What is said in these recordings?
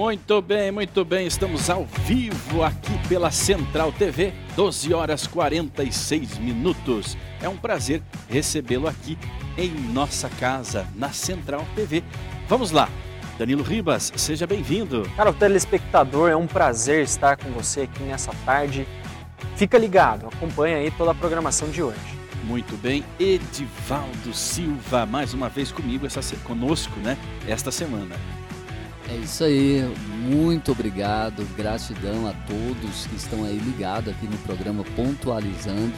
Muito bem, muito bem. Estamos ao vivo aqui pela Central TV, 12 horas 46 minutos. É um prazer recebê-lo aqui em nossa casa, na Central TV. Vamos lá. Danilo Ribas, seja bem-vindo. Cara, o telespectador, é um prazer estar com você aqui nessa tarde. Fica ligado, acompanha aí toda a programação de hoje. Muito bem, Edivaldo Silva, mais uma vez comigo, essa, conosco, né, esta semana. É isso aí, muito obrigado, gratidão a todos que estão aí ligados aqui no programa Pontualizando.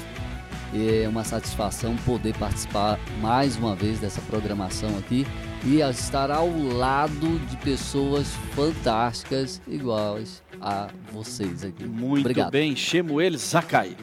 É uma satisfação poder participar mais uma vez dessa programação aqui e estar ao lado de pessoas fantásticas iguais a vocês aqui. Muito Obrigado. bem, chamo ele Zakai.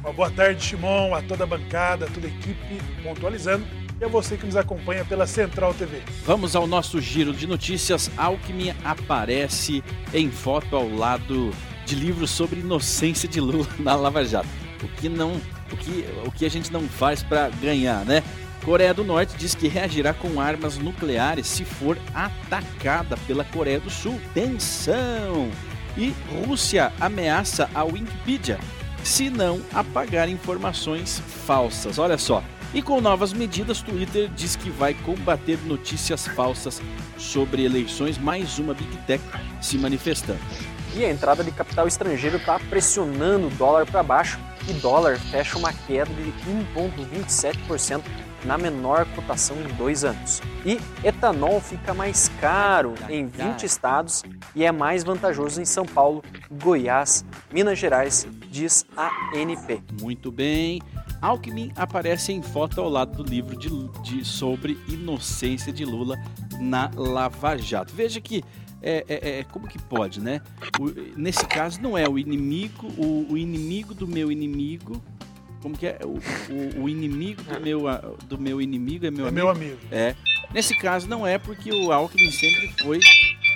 Uma boa tarde, Shimon, a toda a bancada, a toda a equipe pontualizando e a você que nos acompanha pela Central TV. Vamos ao nosso giro de notícias. Alckmin aparece em foto ao lado de livros sobre inocência de Lula na Lava Jato. O que não, o que, o que a gente não faz para ganhar, né? Coreia do Norte diz que reagirá com armas nucleares se for atacada pela Coreia do Sul. Tensão! E Rússia ameaça a Wikipedia se não apagar informações falsas. Olha só, e com novas medidas, Twitter diz que vai combater notícias falsas sobre eleições, mais uma Big Tech se manifestando. E a entrada de capital estrangeiro está pressionando o dólar para baixo e dólar fecha uma queda de 1,27% na menor cotação em dois anos. E etanol fica mais caro em 20 estados e é mais vantajoso em São Paulo, Goiás, Minas Gerais, diz a ANP. Muito bem. Alckmin aparece em foto ao lado do livro de, de, sobre inocência de Lula na Lava Jato. Veja que é, é, é como que pode, né? O, nesse caso não é o inimigo, o, o, inimigo do meu inimigo. Como que é? O, o inimigo do meu, do meu inimigo é meu é amigo. meu amigo. É. Nesse caso não é porque o Alckmin sempre foi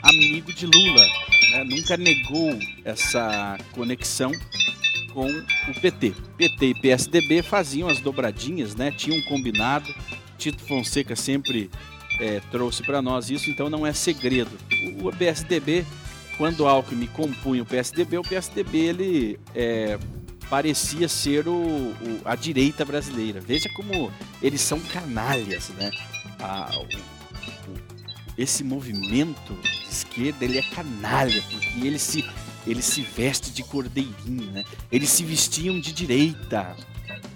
amigo de Lula, né? Nunca negou essa conexão com o PT. PT e PSDB faziam as dobradinhas, né? Tinham combinado. Tito Fonseca sempre é, trouxe para nós isso, então não é segredo. O, o PSDB, quando Alckmin compunha o PSDB, o PSDB ele é, parecia ser o, o, a direita brasileira. Veja como eles são canalhas, né? A, esse movimento de esquerda ele é canalha porque ele se ele se veste de cordeirinho, né? Eles se vestiam de direita.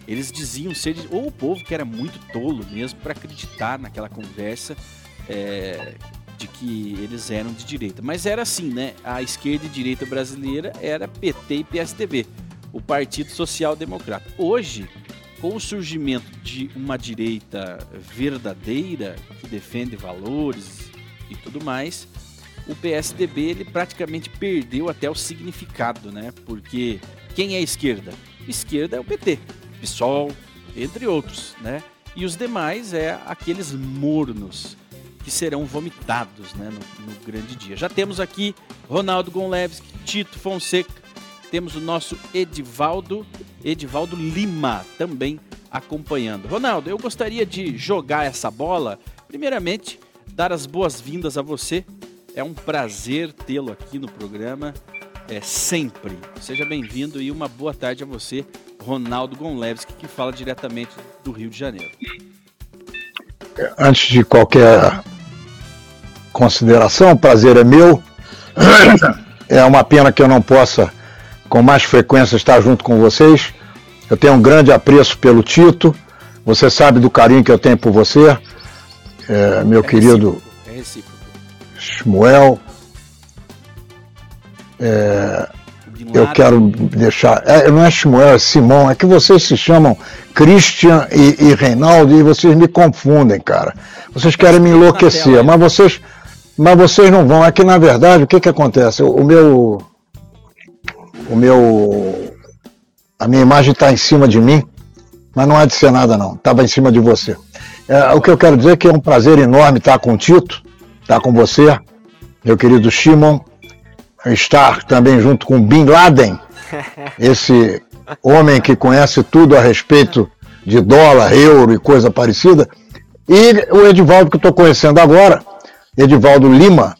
Eles diziam ser ou o povo que era muito tolo mesmo para acreditar naquela conversa é, de que eles eram de direita. Mas era assim, né? A esquerda e direita brasileira era PT e PSDB, o Partido Social Democrata. Hoje, com o surgimento de uma direita verdadeira que defende valores e tudo mais, o PSDB ele praticamente perdeu até o significado, né? Porque quem é esquerda? Esquerda é o PT, PSOL, entre outros, né? E os demais é aqueles mornos que serão vomitados né, no, no grande dia. Já temos aqui Ronaldo Gonlevski, Tito Fonseca, temos o nosso Edivaldo, Edivaldo Lima também acompanhando. Ronaldo, eu gostaria de jogar essa bola, primeiramente, dar as boas-vindas a você é um prazer tê-lo aqui no programa, é sempre. Seja bem-vindo e uma boa tarde a você, Ronaldo Gonlevski, que fala diretamente do Rio de Janeiro. Antes de qualquer consideração, o prazer é meu. É uma pena que eu não possa, com mais frequência, estar junto com vocês. Eu tenho um grande apreço pelo Tito. Você sabe do carinho que eu tenho por você, é, meu é querido. É recíproco. Shmuel. É, eu quero deixar. É, não é Shmuel, é Simão. É que vocês se chamam Christian e, e Reinaldo e vocês me confundem, cara. Vocês querem me enlouquecer, mas vocês, mas vocês não vão. É que na verdade o que que acontece? O, o meu, o meu, a minha imagem está em cima de mim, mas não há de ser nada não. Estava em cima de você. É, o que eu quero dizer é que é um prazer enorme estar com o Tito estar com você, meu querido Shimon, estar também junto com Bin Laden, esse homem que conhece tudo a respeito de dólar, euro e coisa parecida, e o Edivaldo que estou conhecendo agora, Edivaldo Lima,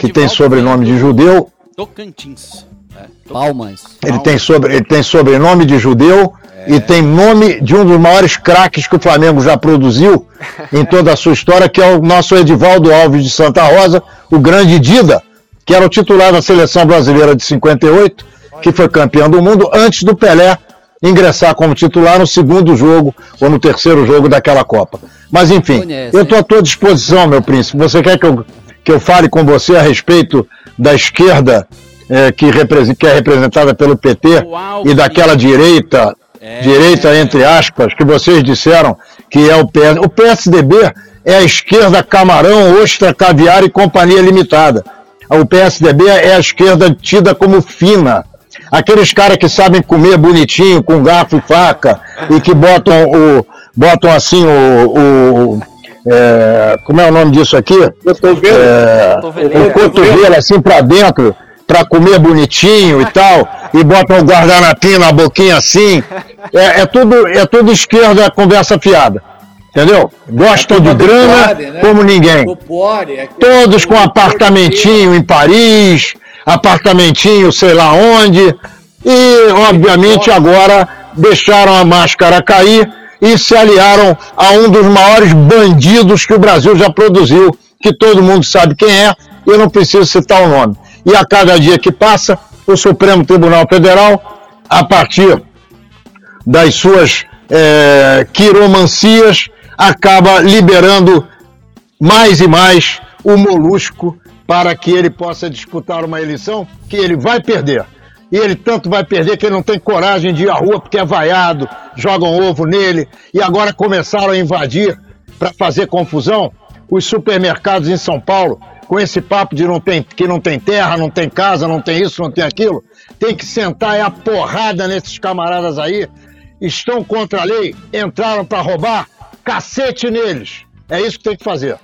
que tem sobrenome de judeu. Tocantins. É. Palmas. Ele tem, sobre, ele tem sobrenome de judeu é. e tem nome de um dos maiores craques que o Flamengo já produziu em toda a sua história, que é o nosso Edivaldo Alves de Santa Rosa, o grande Dida, que era o titular da seleção brasileira de 58, que foi campeão do mundo antes do Pelé ingressar como titular no segundo jogo ou no terceiro jogo daquela Copa. Mas enfim, Conhece, eu estou à tua disposição, meu príncipe. Você quer que eu, que eu fale com você a respeito da esquerda é, que, que, é representada pelo PT e daquela direita, é. direita entre aspas, que vocês disseram que é o PS. O PSDB é a esquerda camarão, ostra, caviar e companhia limitada. O PSDB é a esquerda tida como fina. Aqueles caras que sabem comer bonitinho, com garfo e faca, e que botam o. botam assim o. o é, como é o nome disso aqui? É, o cotovelo assim para dentro para comer bonitinho e tal, e botam o guardanapinho na boquinha assim. É, é, tudo, é tudo esquerda, conversa fiada. Entendeu? Gostam é de grana pode, né? como ninguém. Pode, é Todos com apartamentinho em Paris, apartamentinho sei lá onde. E, obviamente, agora deixaram a máscara cair e se aliaram a um dos maiores bandidos que o Brasil já produziu, que todo mundo sabe quem é, e eu não preciso citar o nome. E a cada dia que passa, o Supremo Tribunal Federal, a partir das suas é, quiromancias, acaba liberando mais e mais o molusco para que ele possa disputar uma eleição que ele vai perder. E ele tanto vai perder que ele não tem coragem de ir à rua porque é vaiado, jogam ovo nele e agora começaram a invadir para fazer confusão os supermercados em São Paulo com esse papo de não tem, que não tem terra, não tem casa, não tem isso, não tem aquilo. Tem que sentar é a porrada nesses camaradas aí. Estão contra a lei, entraram para roubar, cacete neles. É isso que tem que fazer.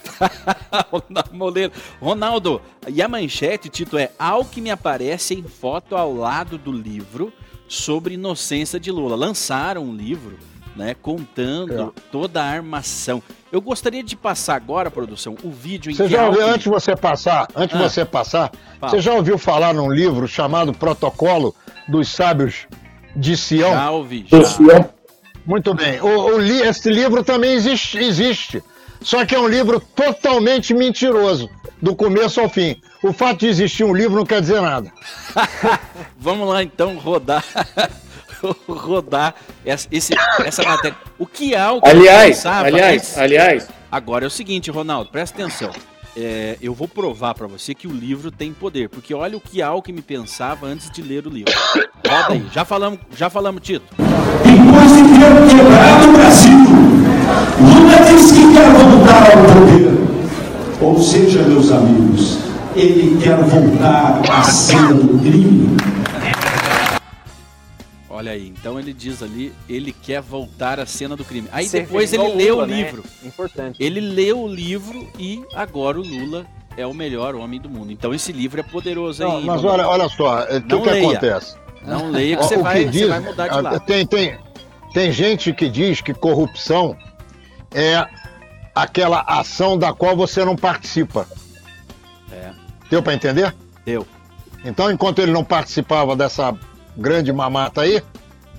Ronaldo, e a manchete, Tito, é Alckmin aparece em foto ao lado do livro sobre inocência de Lula. Lançaram um livro né, contando é. toda a armação. Eu gostaria de passar agora, produção, o vídeo em você que já ouviu, antes de você passar, antes ah, você passar, fala. você já ouviu falar num livro chamado Protocolo dos Sábios de Sião? Já ouvi, já. Muito bem. O, o, esse livro também existe, existe. Só que é um livro totalmente mentiroso, do começo ao fim. O fato de existir um livro não quer dizer nada. Vamos lá então rodar rodar essa, esse, essa matéria. O que há o que Aliás, pensava, aliás, é... aliás. Agora é o seguinte, Ronaldo, presta atenção. É, eu vou provar para você que o livro tem poder, porque olha o que Alckmin pensava antes de ler o livro. Roda aí, já falamos, já falamos, Tito. Depois de ter quebrado o Brasil, Lula diz que quer voltar ao poder. Ou seja, meus amigos, ele quer voltar à cena do crime. Olha aí, então ele diz ali, ele quer voltar à cena do crime. Aí depois ele lê o né? livro. Né? Importante. Ele lê o livro e agora o Lula é o melhor homem do mundo. Então esse livro é poderoso aí. Mas olha, olha só, o que, que acontece? Não leia que, você, vai, que diz, você vai mudar de lado. Tem, tem, tem gente que diz que corrupção é aquela ação da qual você não participa. É. Deu para entender? Deu. Então, enquanto ele não participava dessa grande mamata aí,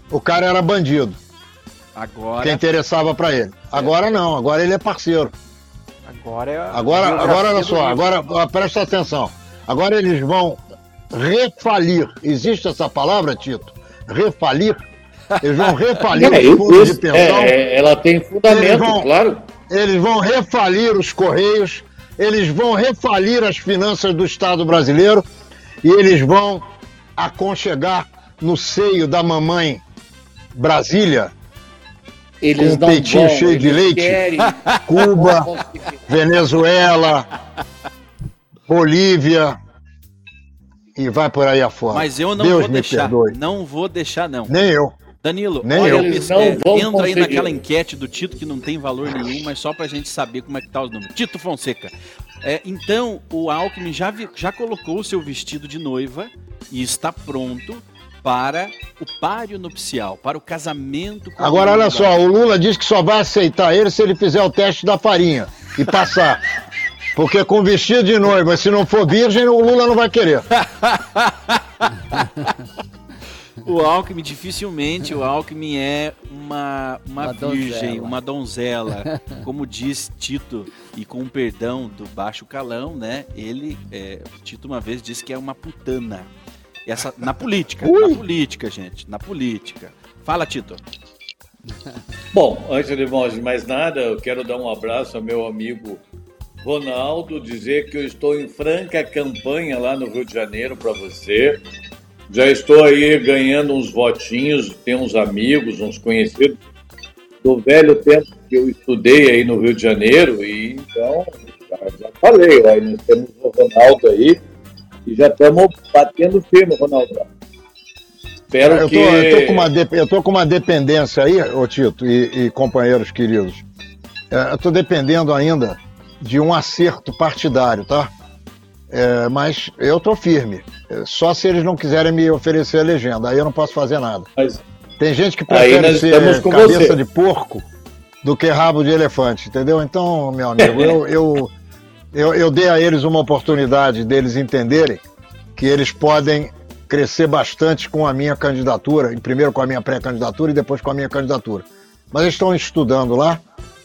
o cara era bandido. Agora. Quem interessava para ele. Agora não, agora ele é parceiro. Agora é. Agora, agora olha só, agora presta atenção. Agora eles vão refalir. Existe essa palavra, Tito? Refalir? Eles vão refalir é, os fundos isso, de pensão. É, ela tem fundamento, vão, claro. Eles vão refalir os Correios, eles vão refalir as finanças do Estado brasileiro e eles vão aconchegar no seio da mamãe Brasília, eles com um peitinho bom, cheio de leite, querem... Cuba, Venezuela, Bolívia e vai por aí afora. Mas eu não Deus vou deixar, perdoe. não vou deixar não. Nem eu. Danilo, Nem olha, eu. Eles não é, vão entra conseguir. aí naquela enquete do Tito que não tem valor nenhum, mas só pra gente saber como é que tá os números. Tito Fonseca. É, então, o Alckmin já, vi, já colocou o seu vestido de noiva e está pronto para o páreo nupcial, para o casamento. Com Agora, olha só, o Lula diz que só vai aceitar ele se ele fizer o teste da farinha e passar. Porque com vestido de noiva, se não for virgem, o Lula não vai querer. o Alckmin, dificilmente, o Alckmin é uma, uma, uma virgem, donzela. uma donzela. Como diz Tito, e com o perdão do baixo calão, né? Ele, é, Tito uma vez disse que é uma putana. Essa, na política, Ui. na política, gente, na política. Fala, Tito. Bom, antes de mais nada, eu quero dar um abraço ao meu amigo Ronaldo, dizer que eu estou em franca campanha lá no Rio de Janeiro para você. Já estou aí ganhando uns votinhos, tenho uns amigos, uns conhecidos do velho tempo que eu estudei aí no Rio de Janeiro, e então, já, já falei, nós temos o Ronaldo aí, e já estamos batendo firme, Ronaldo. Espero eu tô, que. Eu tô, com uma de, eu tô com uma dependência aí, ô Tito e, e companheiros queridos. É, eu estou dependendo ainda de um acerto partidário, tá? É, mas eu estou firme. É, só se eles não quiserem me oferecer a legenda, aí eu não posso fazer nada. Mas... Tem gente que prefere ser cabeça você. de porco do que rabo de elefante, entendeu? Então, meu amigo, eu, eu, eu, eu dei a eles uma oportunidade deles entenderem que eles podem crescer bastante com a minha candidatura, primeiro com a minha pré-candidatura e depois com a minha candidatura. Mas eles estão estudando lá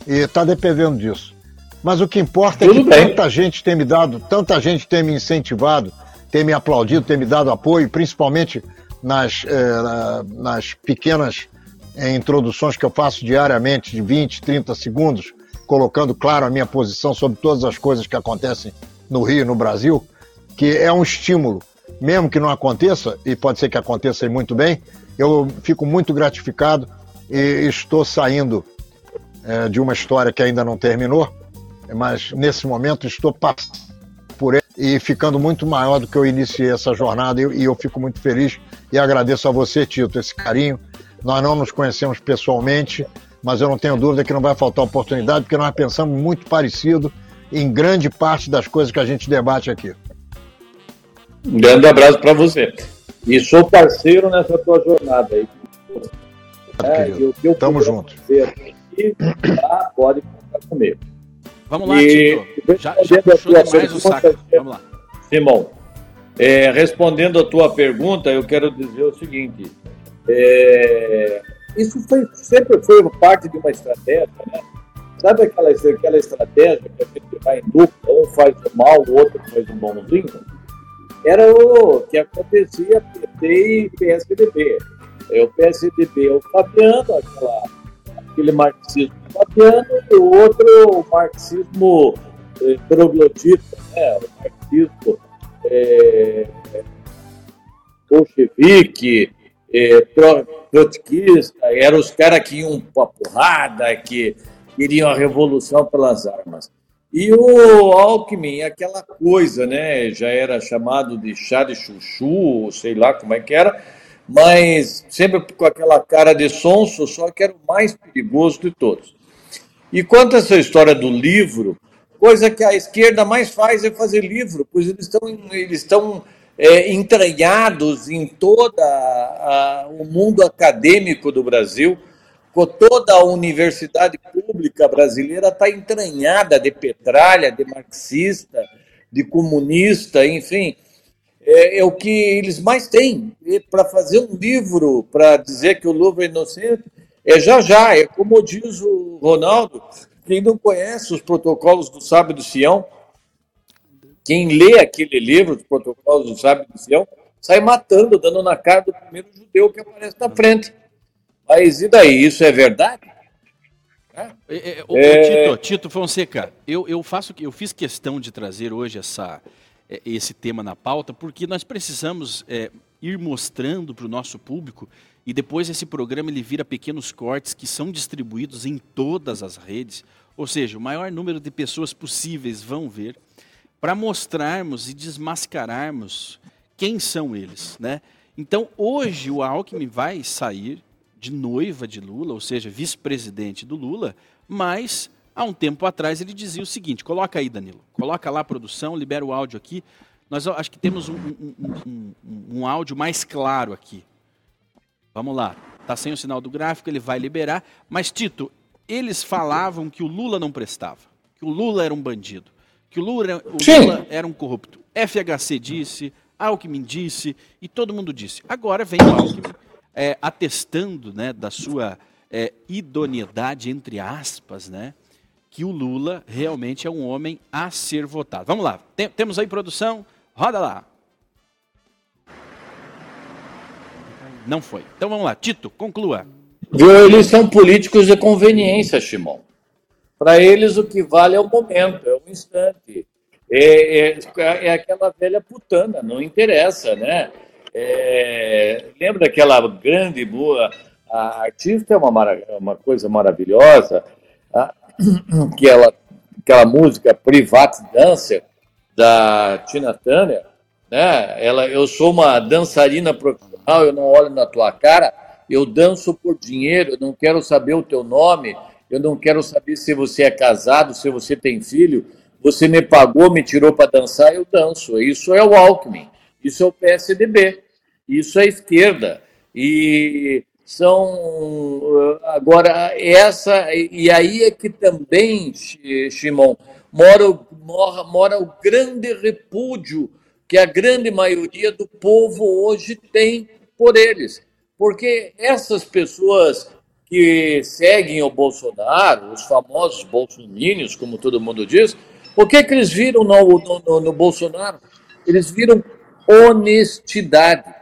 e está dependendo disso. Mas o que importa é Tudo é que bem. tanta gente tem me dado, tanta gente tem me incentivado, tem me aplaudido, tem me dado apoio, principalmente nas, eh, nas pequenas eh, introduções que eu faço diariamente, de 20, 30 segundos, colocando claro a minha posição sobre todas as coisas que acontecem no Rio e no Brasil, que é um estímulo mesmo que não aconteça, e pode ser que aconteça muito bem, eu fico muito gratificado e estou saindo é, de uma história que ainda não terminou, mas nesse momento estou passando por ele e ficando muito maior do que eu iniciei essa jornada e, e eu fico muito feliz e agradeço a você, Tito, esse carinho. Nós não nos conhecemos pessoalmente, mas eu não tenho dúvida que não vai faltar oportunidade, porque nós pensamos muito parecido em grande parte das coisas que a gente debate aqui. Um grande abraço para você. E sou parceiro nessa tua jornada aí. É, eu, eu Tamo junto. Aqui, tá? Pode contar comigo. Vamos lá, e, Tito. Já, já puxou demais o saco. Vamos lá. Simão, é, respondendo a tua pergunta, eu quero dizer o seguinte. É, isso foi, sempre foi parte de uma estratégia, né? Sabe aquela, aquela estratégia que a gente vai em dupla, um faz o mal, o outro faz o bonzinho? era o que acontecia PT e PSDB. É, o PSDB é o Fabiano, aquela, aquele marxismo Fabiano, e o outro o marxismo eh, troglodita, né? o marxismo eh, bolchevique, eh, trotskista, eram os caras que iam para porrada, que queriam a revolução pelas armas. E o Alckmin, aquela coisa, né? Já era chamado de chá de chuchu, sei lá como é que era, mas sempre com aquela cara de sonso, só que era o mais perigoso de todos. E quanto a essa história do livro, coisa que a esquerda mais faz é fazer livro, pois eles estão, eles estão é, entranhados em todo o mundo acadêmico do Brasil toda a universidade pública brasileira está entranhada de petralha, de marxista, de comunista, enfim. É, é o que eles mais têm. Para fazer um livro, para dizer que o Louvre é inocente, é já já. É como diz o Ronaldo, quem não conhece os protocolos do Sábio do Sião, quem lê aquele livro, os protocolos do Sábio do Sião, sai matando, dando na cara do primeiro judeu que aparece na frente. Mas e daí? Isso é verdade? É, é, é... Tito, Tito Fonseca, eu, eu, faço, eu fiz questão de trazer hoje essa, é, esse tema na pauta porque nós precisamos é, ir mostrando para o nosso público e depois esse programa ele vira pequenos cortes que são distribuídos em todas as redes, ou seja, o maior número de pessoas possíveis vão ver para mostrarmos e desmascararmos quem são eles, né? Então hoje o Alckmin vai sair de noiva de Lula, ou seja, vice-presidente do Lula, mas há um tempo atrás ele dizia o seguinte: coloca aí, Danilo, coloca lá a produção, libera o áudio aqui. Nós acho que temos um, um, um, um áudio mais claro aqui. Vamos lá. Está sem o sinal do gráfico, ele vai liberar. Mas, Tito, eles falavam que o Lula não prestava, que o Lula era um bandido, que o Lula, o Lula era um corrupto. FHC disse, Alckmin disse e todo mundo disse. Agora vem o Alckmin é, atestando né, da sua é, idoneidade, entre aspas, né, que o Lula realmente é um homem a ser votado. Vamos lá, Tem, temos aí produção, roda lá. Não foi. Então vamos lá, Tito, conclua. Eles são políticos de conveniência, Shimon. Para eles, o que vale é o momento, é o instante. É, é, é aquela velha putana, não interessa, né? É, lembra daquela grande boa. A artista é uma, uma coisa maravilhosa, tá? que ela, aquela música Private Dancer, da Tina Turner, né? Ela, eu sou uma dançarina profissional, eu não olho na tua cara, eu danço por dinheiro, eu não quero saber o teu nome, eu não quero saber se você é casado, se você tem filho, você me pagou, me tirou para dançar, eu danço. Isso é o Alckmin, isso é o PSDB, isso é a esquerda. E são agora essa e aí é que também Shimon mora, mora, mora o grande repúdio que a grande maioria do povo hoje tem por eles porque essas pessoas que seguem o Bolsonaro, os famosos bolsomínios, como todo mundo diz, o que, que eles viram no, no, no Bolsonaro? Eles viram honestidade,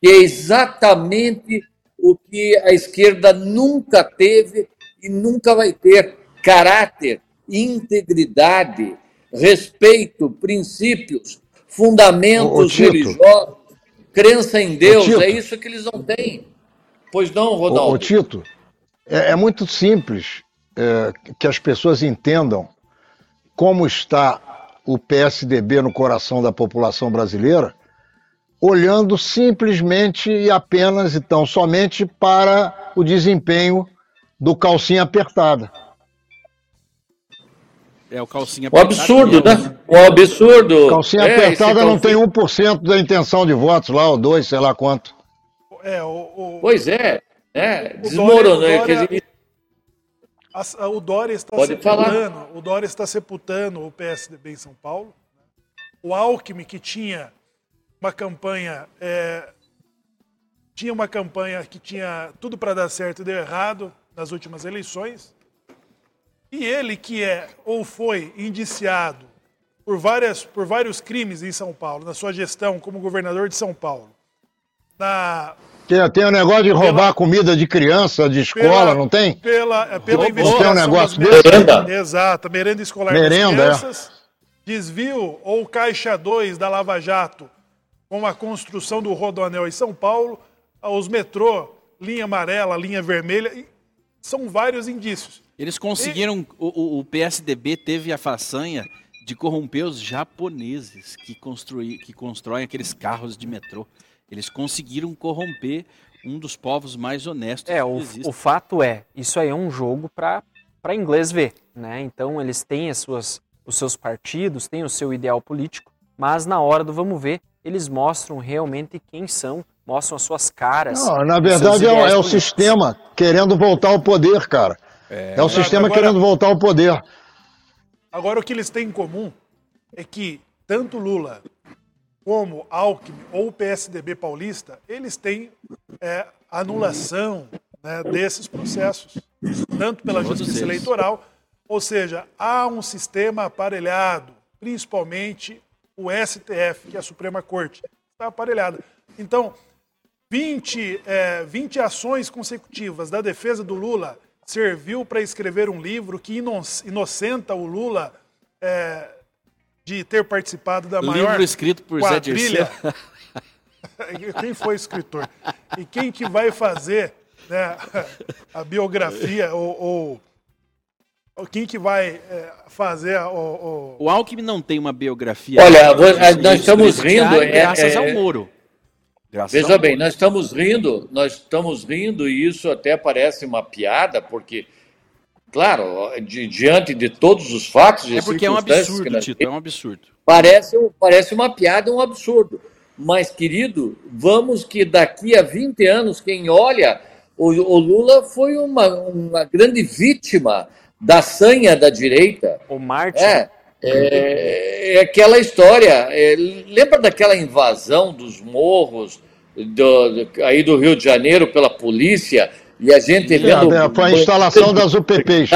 que é exatamente o que a esquerda nunca teve e nunca vai ter: caráter, integridade, respeito, princípios, fundamentos religiosos crença em Deus, é isso que eles não têm. Pois não, Ronaldo? Ô, Tito, é, é, muito simples é, que as pessoas entendam como está o PSDB no coração da população brasileira, olhando simplesmente e apenas, então, somente para o desempenho do calcinha apertada. É o calcinha apertada. O absurdo, né? O absurdo. Calcinha é, apertada não tem 1% da intenção de votos lá, ou 2, sei lá quanto. É, o, o... Pois é, é desmoronou. O Dória, a, o Dória está Pode sepultando, falar. o Dória está sepultando o PSDB em São Paulo. O Alckmin, que tinha uma campanha, é, tinha uma campanha que tinha tudo para dar certo e deu errado nas últimas eleições. E ele que é ou foi indiciado por, várias, por vários crimes em São Paulo, na sua gestão como governador de São Paulo. Na, tem, tem um negócio de roubar pela, comida de criança, de escola, pela, não tem? Pela, pela investigação. Tem um negócio desse? Merenda. Exato, merenda escolar merenda, das crianças. É. Desvio ou caixa 2 da Lava Jato com a construção do Rodoanel em São Paulo, os metrô, linha amarela, linha vermelha, são vários indícios. Eles conseguiram. O, o, PSDB teve a façanha de corromper os japoneses que, construí, que constroem aqueles carros de metrô. Eles conseguiram corromper um dos povos mais honestos. É, o, o fato é, isso aí é um jogo para inglês ver, né? Então eles têm as suas, os seus partidos, têm o seu ideal político, mas na hora do vamos ver, eles mostram realmente quem são, mostram as suas caras. Não, na verdade é, é o sistema querendo voltar ao poder, cara. É, é o sistema agora, querendo voltar ao poder. Agora, o que eles têm em comum é que tanto Lula como Alckmin ou o PSDB paulista, eles têm é, anulação né, desses processos, tanto pela justiça eleitoral, ou seja, há um sistema aparelhado, principalmente o STF, que é a Suprema Corte, está aparelhada. Então, 20, é, 20 ações consecutivas da defesa do Lula serviu para escrever um livro que inocenta o Lula é, de ter participado da maior livro escrito por quadrilha. Zé quem foi escritor? E quem que vai fazer né, a biografia ou, ou quem que vai é, fazer o, o... o Alckmin não tem uma biografia. Olha, nós estamos rindo. É, graças é, ao Moro. Graças Veja bem, nós estamos rindo, nós estamos rindo e isso até parece uma piada, porque, claro, de, diante de todos os fatos... É porque é um absurdo, Tito, é um absurdo. Parece, parece uma piada, um absurdo. Mas, querido, vamos que daqui a 20 anos, quem olha, o, o Lula foi uma, uma grande vítima da sanha da direita. O Marte. É, É, é aquela história. É, lembra daquela invasão dos morros do, do, aí do Rio de Janeiro pela polícia e a gente é, vendo. É, foi a instalação das UPPs.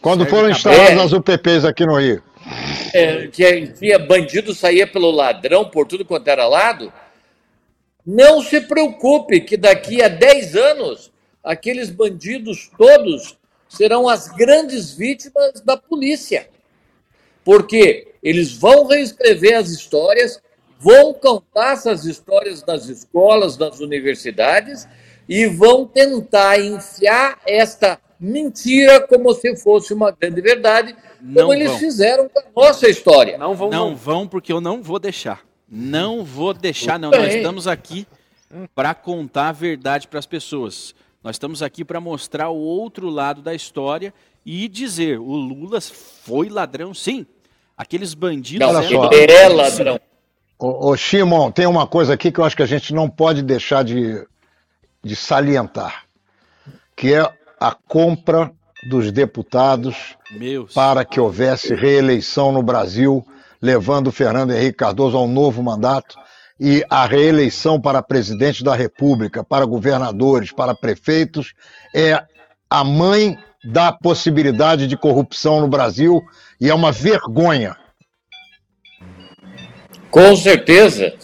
Quando foram instaladas as UPPs aqui no Rio. É, que tinha bandido saía pelo ladrão por tudo quanto era lado. Não se preocupe que daqui a 10 anos aqueles bandidos todos serão as grandes vítimas da polícia. Porque eles vão reescrever as histórias, vão contar essas histórias nas escolas, nas universidades e vão tentar enfiar esta mentira como se fosse uma grande verdade, como não eles vão. fizeram com a nossa história. Não vão, não, não vão porque eu não vou deixar. Não vou deixar, não. Nós estamos aqui para contar a verdade para as pessoas. Nós estamos aqui para mostrar o outro lado da história e dizer: o Lula foi ladrão, sim. Aqueles bandidos. Olha só. é ladrão. Ô, ô, Shimon, tem uma coisa aqui que eu acho que a gente não pode deixar de, de salientar, que é a compra dos deputados Meus. para que houvesse reeleição no Brasil, levando Fernando Henrique Cardoso ao novo mandato e a reeleição para presidente da República, para governadores, para prefeitos, é a mãe da possibilidade de corrupção no Brasil e é uma vergonha. Com certeza.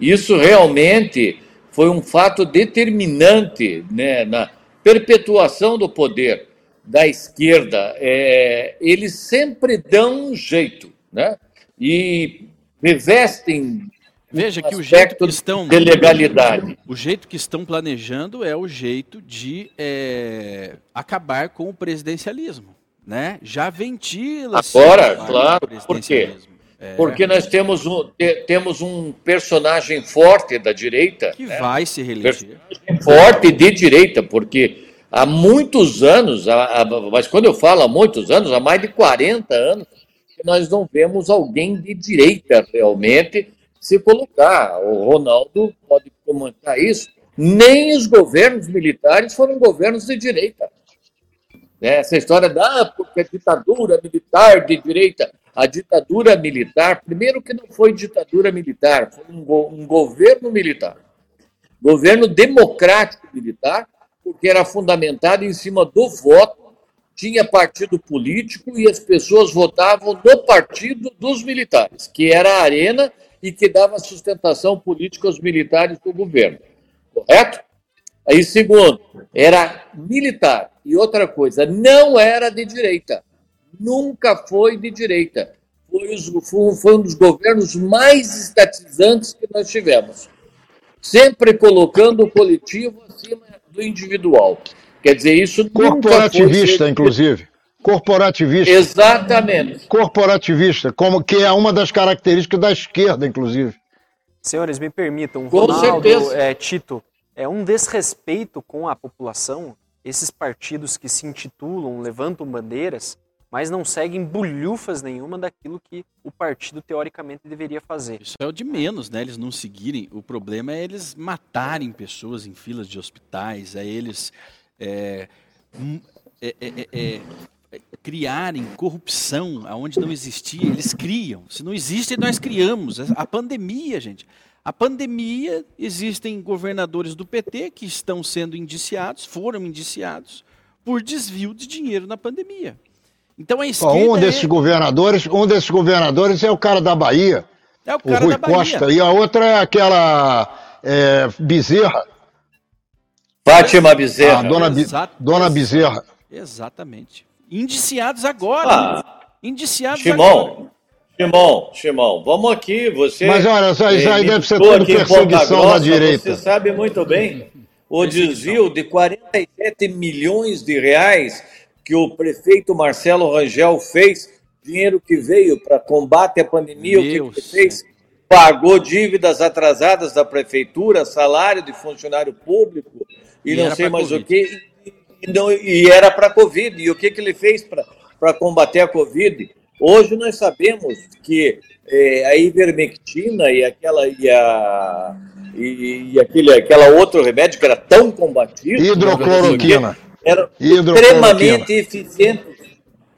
Isso realmente foi um fato determinante né, na perpetuação do poder da esquerda. É, eles sempre dão um jeito, né? E revestem Veja que o jeito que estão de legalidade. O jeito que estão planejando é o jeito de é, acabar com o presidencialismo, né? Já ventila. Agora, claro. Por quê? É, Porque nós temos um, temos um personagem forte da direita. Que né? vai se reeleger. Forte de direita, porque há muitos anos, há, há, mas quando eu falo há muitos anos, há mais de 40 anos, nós não vemos alguém de direita realmente se colocar. O Ronaldo pode comentar isso. Nem os governos militares foram governos de direita. Né, essa história da ah, porque a ditadura militar de direita, a ditadura militar, primeiro que não foi ditadura militar, foi um, go um governo militar, governo democrático militar, porque era fundamentado em cima do voto, tinha partido político e as pessoas votavam no partido dos militares, que era a arena e que dava sustentação política aos militares do governo. Correto? Aí, segundo, era militar. E outra coisa, não era de direita. Nunca foi de direita. Foi, os, foi um dos governos mais estatizantes que nós tivemos. Sempre colocando o coletivo acima do individual. Quer dizer, isso Corporativista, foi... inclusive. Corporativista. Exatamente. Corporativista, como que é uma das características da esquerda, inclusive. Senhores, me permitam, com Ronaldo, é, Tito, é um desrespeito com a população esses partidos que se intitulam, levantam bandeiras, mas não seguem bulhufas nenhuma daquilo que o partido teoricamente deveria fazer. Isso é o de menos, né? Eles não seguirem. O problema é eles matarem pessoas em filas de hospitais, é eles é, é, é, criarem corrupção aonde não existia, eles criam. Se não existe, nós criamos. A pandemia, gente. A pandemia, existem governadores do PT que estão sendo indiciados, foram indiciados por desvio de dinheiro na pandemia. Então a esquerda um desses é... governadores, um desses governadores é o cara da Bahia, é o, cara o Rui da Bahia. Costa, e a outra é aquela é, Bezerra. Fátima Bezerra. A dona, dona Bezerra. Exatamente. Indiciados agora. Ah, indiciados Shimon, agora. Shimon, Shimon, vamos aqui, você... Mas olha, isso aí deve ser tudo perseguição Grossa, da direita. Você sabe muito bem o desvio de 47 milhões de reais que o prefeito Marcelo Rangel fez, dinheiro que veio para combate à pandemia, Meu o que ele fez? Pagou dívidas atrasadas da prefeitura, salário de funcionário público e, e não sei mais COVID. o que e, não, e era para a Covid. E o que, que ele fez para combater a Covid? Hoje nós sabemos que é, a ivermectina e aquela e a e, e aquele aquela outro remédio que era tão combativo hidrocloroquina era extremamente eficiente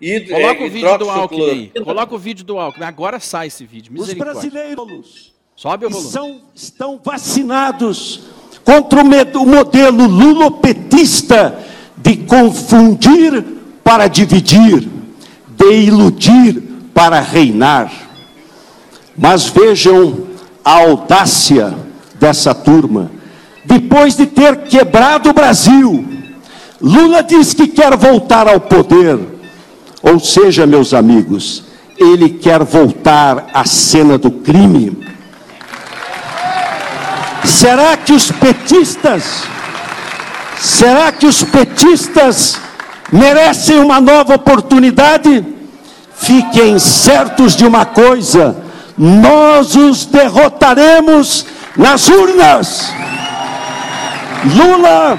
e Coloca o vídeo do Alckmin aí. Coloca o vídeo do Alckmin. Agora sai esse vídeo. Os brasileiros Sobe o volume. São, estão vacinados contra o, o modelo lulopetista de confundir para dividir, de iludir para reinar. Mas vejam a audácia dessa turma. Depois de ter quebrado o Brasil, Lula diz que quer voltar ao poder. Ou seja, meus amigos, ele quer voltar à cena do crime. Será que os petistas, será que os petistas merecem uma nova oportunidade? Fiquem certos de uma coisa: nós os derrotaremos nas urnas. Lula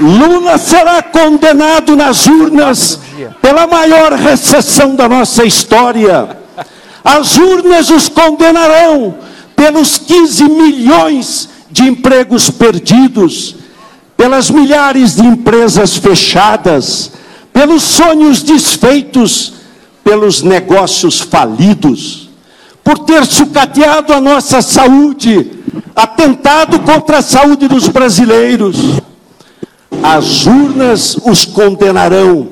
Lula será condenado nas urnas pela maior recessão da nossa história. As urnas os condenarão pelos 15 milhões de empregos perdidos, pelas milhares de empresas fechadas, pelos sonhos desfeitos, pelos negócios falidos, por ter sucateado a nossa saúde, atentado contra a saúde dos brasileiros as urnas os condenarão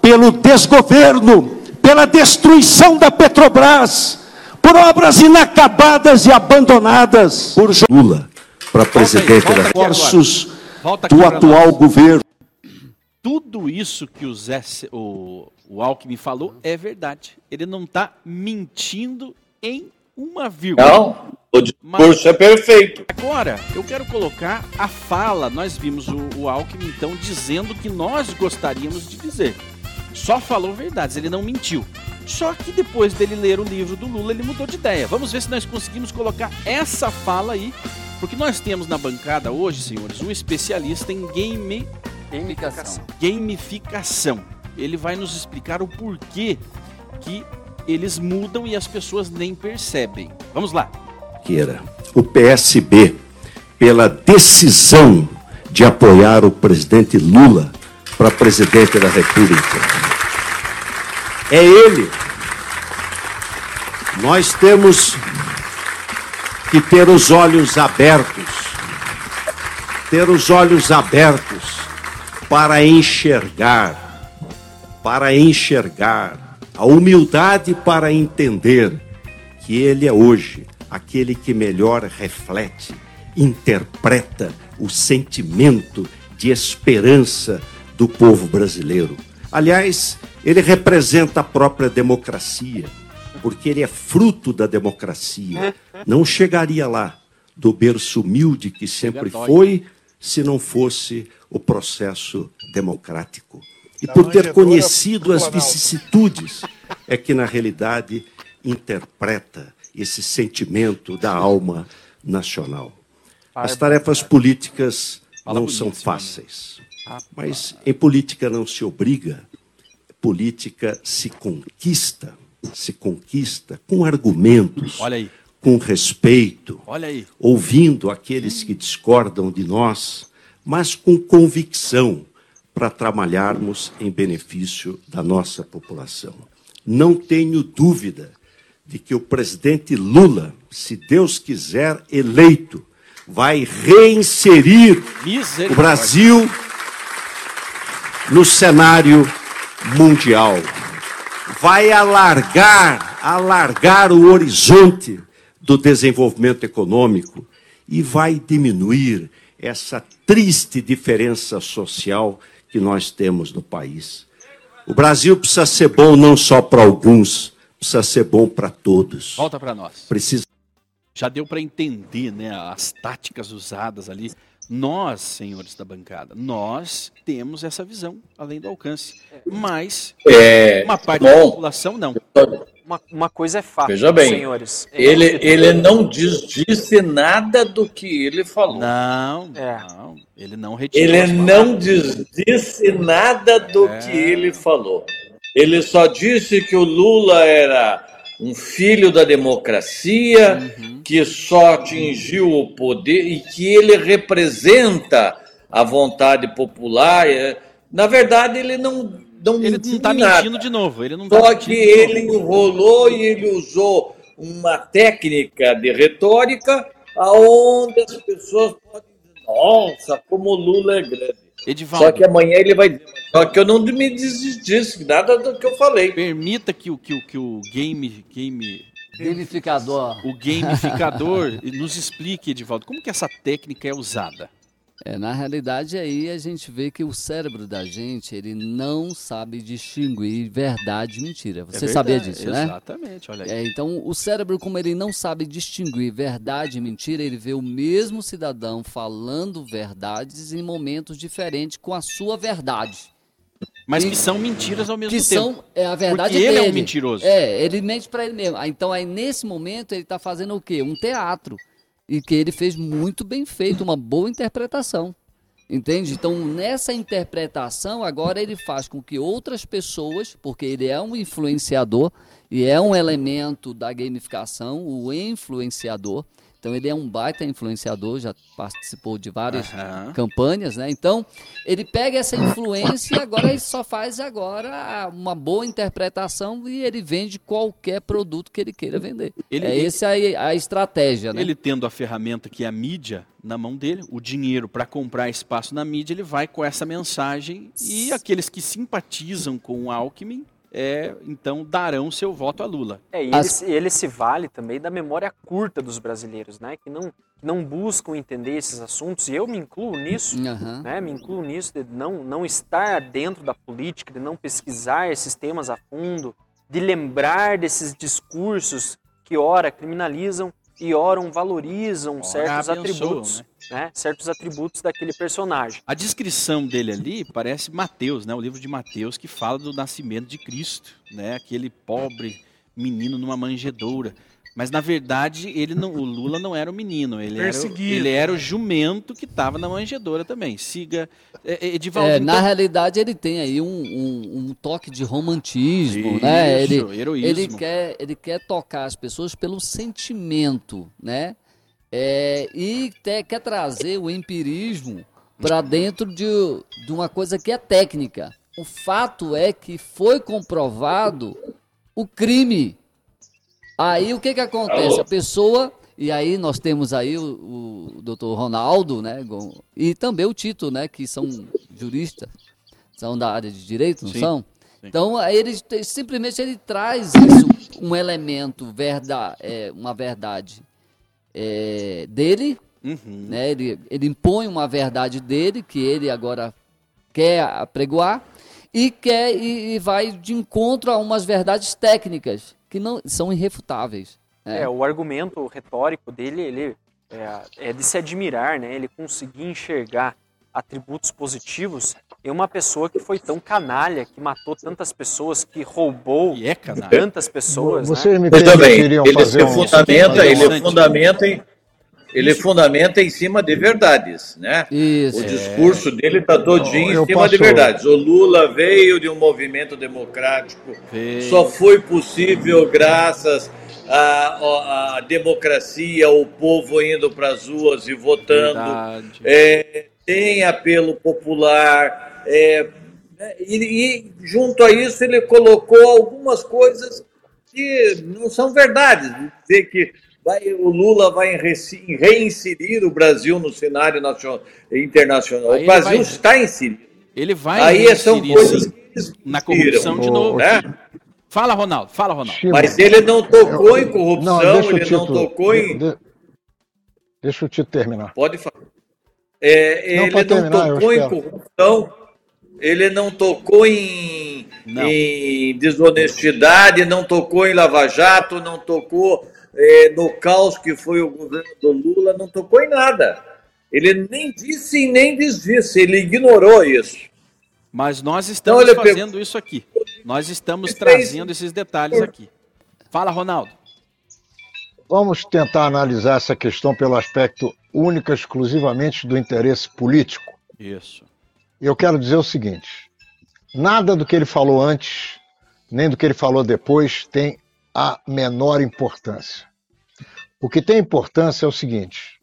pelo desgoverno, pela destruição da Petrobras, por obras inacabadas e abandonadas por Lula para presidente da forços do atual governo. Tudo isso que o, Zé, o, o Alckmin falou é verdade. Ele não está mentindo em uma vírgula. Não, o discurso Mas, é perfeito. Agora, eu quero colocar a fala. Nós vimos o, o Alckmin, então, dizendo que nós gostaríamos de dizer. Só falou verdades, ele não mentiu. Só que depois dele ler o livro do Lula, ele mudou de ideia. Vamos ver se nós conseguimos colocar essa fala aí. Porque nós temos na bancada hoje, senhores, um especialista em game... gamificação. Gamificação. Ele vai nos explicar o porquê que eles mudam e as pessoas nem percebem. Vamos lá. Queira. O PSB, pela decisão de apoiar o presidente Lula para presidente da República. É ele. Nós temos que ter os olhos abertos, ter os olhos abertos para enxergar, para enxergar a humildade para entender que Ele é hoje aquele que melhor reflete, interpreta o sentimento de esperança do povo brasileiro. Aliás, ele representa a própria democracia, porque ele é fruto da democracia. Não chegaria lá do berço humilde que sempre foi se não fosse o processo democrático. E por ter conhecido as vicissitudes, é que na realidade interpreta esse sentimento da alma nacional. As tarefas políticas não são fáceis, mas em política não se obriga, política se conquista, se conquista com argumentos, com respeito, ouvindo aqueles que discordam de nós, mas com convicção para trabalharmos em benefício da nossa população. Não tenho dúvida de que o presidente Lula, se Deus quiser eleito, vai reinserir o Brasil no cenário mundial. Vai alargar, alargar o horizonte do desenvolvimento econômico e vai diminuir essa triste diferença social que nós temos no país. O Brasil precisa ser bom não só para alguns, precisa ser bom para todos. Volta para nós. Precisa. Já deu para entender, né, as táticas usadas ali. Nós, senhores da bancada, nós temos essa visão além do alcance, mas é, uma parte bom, da população não. Uma, uma coisa é fato, Veja bem, senhores. Ele, ele não disse nada do que ele falou. Não, é. não ele não retirou. Ele não disse nada do é. que ele falou. Ele só disse que o Lula era um filho da democracia, uhum. que só atingiu o poder e que ele representa a vontade popular. Na verdade, ele não não Ele mentiu não tá nada. mentindo de novo. Ele não Só tá que ele enrolou e ele usou uma técnica de retórica aonde as pessoas podem dizer, nossa, como o Lula é grande. Edivaldo, Só que amanhã ele vai dizer, só que eu não me desisti nada do que eu falei. permita que o, que o, que o game, game, Gamificador. o gamificador nos explique, Edivaldo, como que essa técnica é usada. É, na realidade, aí a gente vê que o cérebro da gente, ele não sabe distinguir verdade e mentira. Você É sabia verdade, disso, né? Exatamente, olha aí. É, então, o cérebro, como ele não sabe distinguir verdade e mentira, ele vê o mesmo cidadão falando verdades em momentos diferentes com a sua verdade. Mas e- que são mentiras ao mesmo que tempo. são é a verdade Porque ele é um dele. mentiroso. É, ele mente para ele mesmo. Ah, Então aí nesse momento ele está fazendo o quê? Um teatro e que ele fez muito bem feito, uma boa interpretação. Entende? Então, nessa interpretação, agora ele faz com que outras pessoas, porque ele é um influenciador e é um elemento da gamificação, o influenciador. Então, ele é um baita influenciador, já participou de várias Aham. campanhas, né? Então, ele pega essa influência e agora ele só faz agora uma boa interpretação e ele vende qualquer produto que ele queira vender. Ele- é essa a, a estratégia, né? Ele tendo a ferramenta que é a mídia na mão dele, o dinheiro para comprar espaço na mídia, ele vai com essa mensagem e aqueles que simpatizam com o Alckmin, é, então darão seu voto a Lula. É, e As- ele, ele se vale também da memória curta dos brasileiros, né? Que não, que não buscam entender esses assuntos, e eu me incluo nisso, Aham. né? Me incluo nisso de não, não estar dentro da política, de não pesquisar esses temas a fundo, de lembrar desses discursos que ora criminalizam e ora valorizam certos abençoam, atributos, né? Certos atributos daquele personagem. A descrição dele ali parece Mateus, né? O livro de Mateus que fala do nascimento de Cristo, né? Aquele pobre menino numa manjedoura. Mas na verdade ele não, o Lula não era o menino, ele era, ele era o jumento que estava na manjedoura também. Siga, é, é, Edivaldo. É, então- na realidade, ele tem aí um, um- um toque de romantismo, Isso, né? Ele, heroísmo. ele, quer, ele quer tocar as pessoas pelo sentimento, né? É, e te- quer trazer o empirismo para dentro de, de uma coisa que é técnica. O fato é que foi comprovado o crime. Aí o que que acontece? A pessoa e aí nós temos aí o, o doutor Ronaldo, né? E também o Tito, né? Que são juristas, são da área de direito, não Sim, são? sim. Então aí ele te- simplesmente ele traz isso, um elemento verda, é, uma verdade é, dele, Uhum. né? Ele, ele impõe uma verdade dele que ele agora quer apregoar e quer e, e vai de encontro a umas verdades técnicas que não são irrefutáveis. né? É, o argumento retórico dele, ele é, é de se admirar, né? Ele conseguir enxergar atributos positivos em uma pessoa que foi tão canalha, que matou tantas pessoas, que roubou E é tantas pessoas, né? Vocês me permitiriam ele fazer um... fundamenta, ele fundamenta em, ele fundamenta em cima de verdades, né? Isso. O discurso dele está todinho Eu em cima posso- de verdades. O Lula veio de um movimento democrático, Veio. só foi possível graças à, à democracia, o povo indo para as ruas e votando. Verdade. É, tem apelo popular. é, né, e, e junto a isso ele colocou algumas coisas que não são verdades. Dizer que vai- o Lula vai reinserir o Brasil no cenário nacional, internacional. Aí o Brasil vai- está inserido. Ele vai Aí são coisas na corrupção de novo. né? Fala, Ronaldo. Fala, Ronaldo. Chima, Mas ele não tocou em não, corrupção, deixa o ele não Tito, tocou em. de- deixa o Tito terminar. Pode falar. É, Não, ele não terminar, tocou em corrupção, ele não tocou em, Não. em desonestidade, não tocou em Lava Jato, não tocou é, no caos que foi o governo do Lula, não tocou em nada. Ele nem disse e nem desdisse, ele ignorou isso. Mas nós estamos ele fazendo isso aqui. Nós estamos Ele fez- trazendo esses detalhes aqui. Fala, Ronaldo. Vamos tentar analisar essa questão pelo aspecto única, exclusivamente do interesse político. Isso. Eu quero dizer o seguinte: nada do que ele falou antes, nem do que ele falou depois, tem a menor importância. O que tem importância é o seguinte: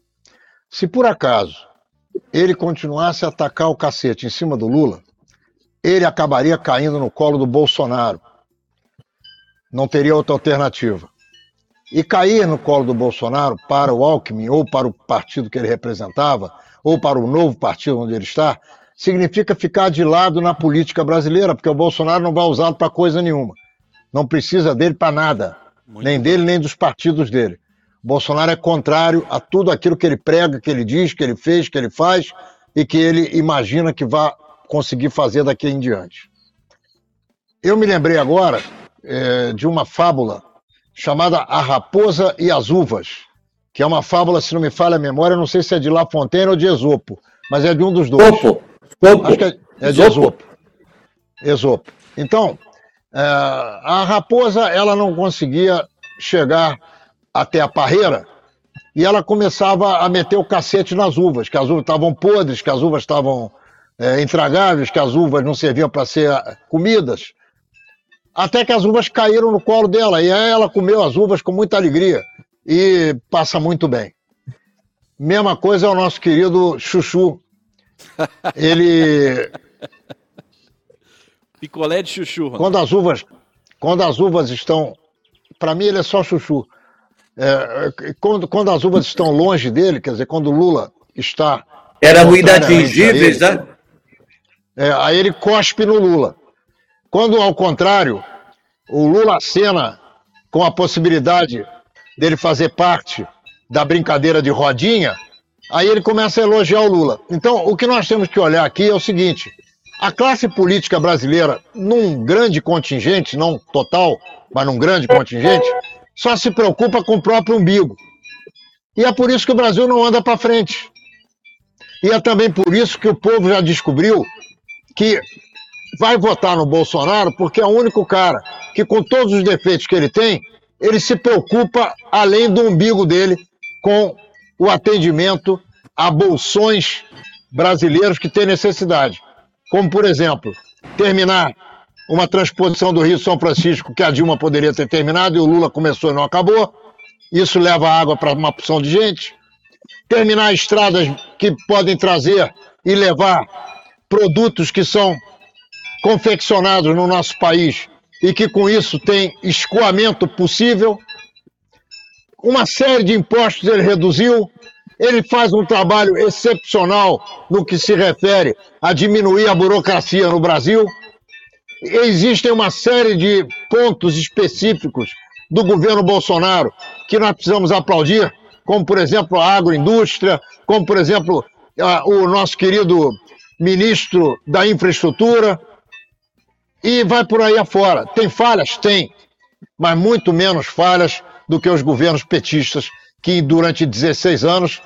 se por acaso ele continuasse a atacar o cacete em cima do Lula, ele acabaria caindo no colo do Bolsonaro. Não teria outra alternativa. E cair no colo do Bolsonaro para o Alckmin, ou para o partido que ele representava, ou para o novo partido onde ele está, significa ficar de lado na política brasileira, porque o Bolsonaro não vai usá-lo para coisa nenhuma. Não precisa dele para nada, Muito nem bem. dele, nem dos partidos dele. O Bolsonaro é contrário a tudo aquilo que ele prega, que ele diz, que ele fez, que ele faz e que ele imagina que vai conseguir fazer daqui em diante. Eu me lembrei agora é, de uma fábula chamada A Raposa e as Uvas, que é uma fábula, se não me falha a memória, não sei se é de La Fontaine ou de Esopo, mas é de um dos dois. Esopo. Esopo. Acho que é, é de Esopo. Esopo. Então, é, a raposa, ela não conseguia chegar até a parreira e ela começava a meter o cacete nas uvas, que as uvas estavam podres, que as uvas estavam é, intragáveis, que as uvas não serviam para ser comidas até que as uvas caíram no colo dela e aí ela comeu as uvas com muita alegria e passa muito bem. Mesma coisa é o nosso querido Chuchu. Ele picolé de chuchu. Quando as uvas, quando as uvas estão, para mim ele é só chuchu. É, quando, quando as uvas estão longe dele, quer dizer, quando o Lula está era muito inatingíveis, né? É, aí ele cospe no Lula. Quando, ao contrário, o Lula acena com a possibilidade dele fazer parte da brincadeira de rodinha, aí ele começa a elogiar o Lula. Então, o que nós temos que olhar aqui é o seguinte: a classe política brasileira, num grande contingente, não total, mas num grande contingente, só se preocupa com o próprio umbigo. E é por isso que o Brasil não anda para frente. E é também por isso que o povo já descobriu que vai votar no Bolsonaro porque é o único cara que, com todos os defeitos que ele tem, ele se preocupa, além do umbigo dele, com o atendimento a bolsões brasileiros que têm necessidade. Como, por exemplo, terminar uma transposição do Rio São Francisco que a Dilma poderia ter terminado e o Lula começou e não acabou. Isso leva água para uma porção de gente. Terminar estradas que podem trazer e levar produtos que são confeccionados no nosso país e que com isso tem escoamento possível. Uma série de impostos ele reduziu. Ele faz um trabalho excepcional no que se refere a diminuir a burocracia no Brasil. Existem uma série de pontos específicos do governo Bolsonaro que nós precisamos aplaudir, como por exemplo a agroindústria, como por exemplo o nosso querido ministro da infraestrutura, e vai por aí afora. Tem falhas? Tem. Mas muito menos falhas do que os governos petistas que durante 16 anos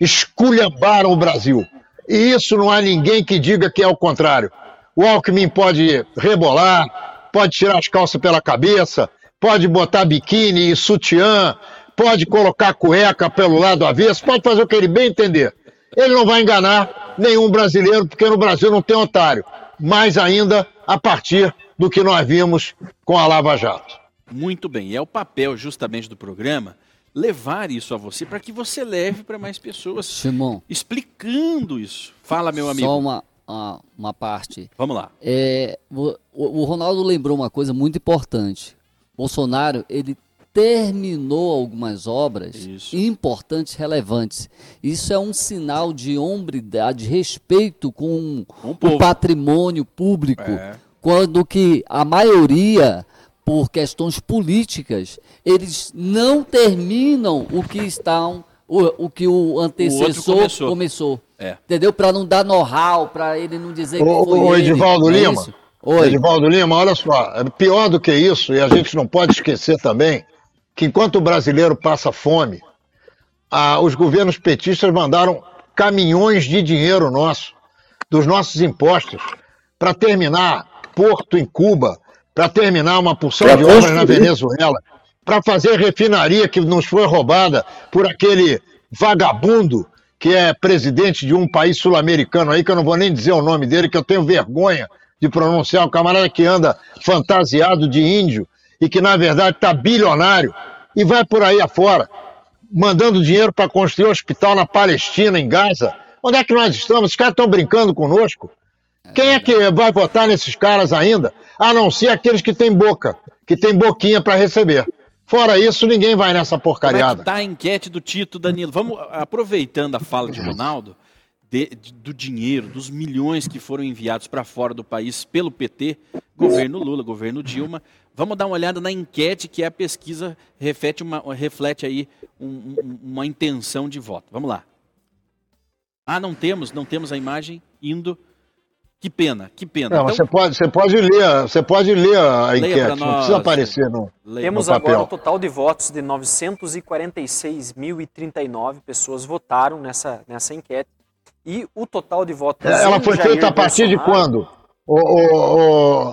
esculhambaram o Brasil. E isso não há ninguém que diga que é o contrário. O Alckmin pode rebolar, pode tirar as calças pela cabeça, pode botar biquíni e sutiã, pode colocar cueca pelo lado avesso, pode fazer o que ele bem entender. Ele não vai enganar nenhum brasileiro, porque no Brasil não tem otário. Mais ainda, a partir do que nós vimos com a Lava Jato. Muito bem, é o papel justamente do programa levar isso a você para que você leve para mais pessoas. Simão. Explicando isso. Fala, meu amigo. Só uma, uma, uma parte. Vamos lá. É, o, o Ronaldo lembrou uma coisa muito importante. Bolsonaro, ele terminou algumas obras Isso. importantes, relevantes. Isso é um sinal de hombridade, respeito com, com o, o, patrimônio público, é. quando que a maioria, por questões políticas, eles não terminam o que estão o, o que o antecessor o começou. começou. É. Entendeu? Para não dar know-how, para ele não dizer que foi o Edivaldo ele, Lima. É Edivaldo Lima, olha só, é pior do que isso, e a gente não pode esquecer também que enquanto o brasileiro passa fome, ah, os governos petistas mandaram caminhões de dinheiro nosso, dos nossos impostos, para terminar porto em Cuba, para terminar uma porção de obras na Venezuela, para fazer refinaria que nos foi roubada por aquele vagabundo que é presidente de um país sul-americano aí, que eu não vou nem dizer o nome dele, que eu tenho vergonha de pronunciar, um camarada que anda fantasiado de índio e que na verdade está bilionário e vai por aí afora, mandando dinheiro para construir um hospital na Palestina, em Gaza. Onde é que nós estamos? Os caras estão brincando conosco. Quem é que vai votar nesses caras ainda? A não ser aqueles que têm boca, que têm boquinha para receber. Fora isso, ninguém vai nessa Como é porcariada. tá a enquete do Tito, Danilo? Vamos, aproveitando a fala de Ronaldo, de- de- do dinheiro, dos milhões que foram enviados para fora do país pelo PT, governo Lula, governo Dilma, vamos dar uma olhada na enquete que é a pesquisa reflete, uma, reflete aí um- um- uma intenção de voto. Vamos lá. Ah, não temos, não temos a imagem indo. Que pena, que pena. Não, Então, você, pode, você pode ler, você pode ler a enquete, pra não nós, precisa aparecer no. Temos no agora um total de votos de 946.039 pessoas votaram nessa, nessa enquete. E o total de votos. Ela em foi Jair feita a partir de quando? O, o,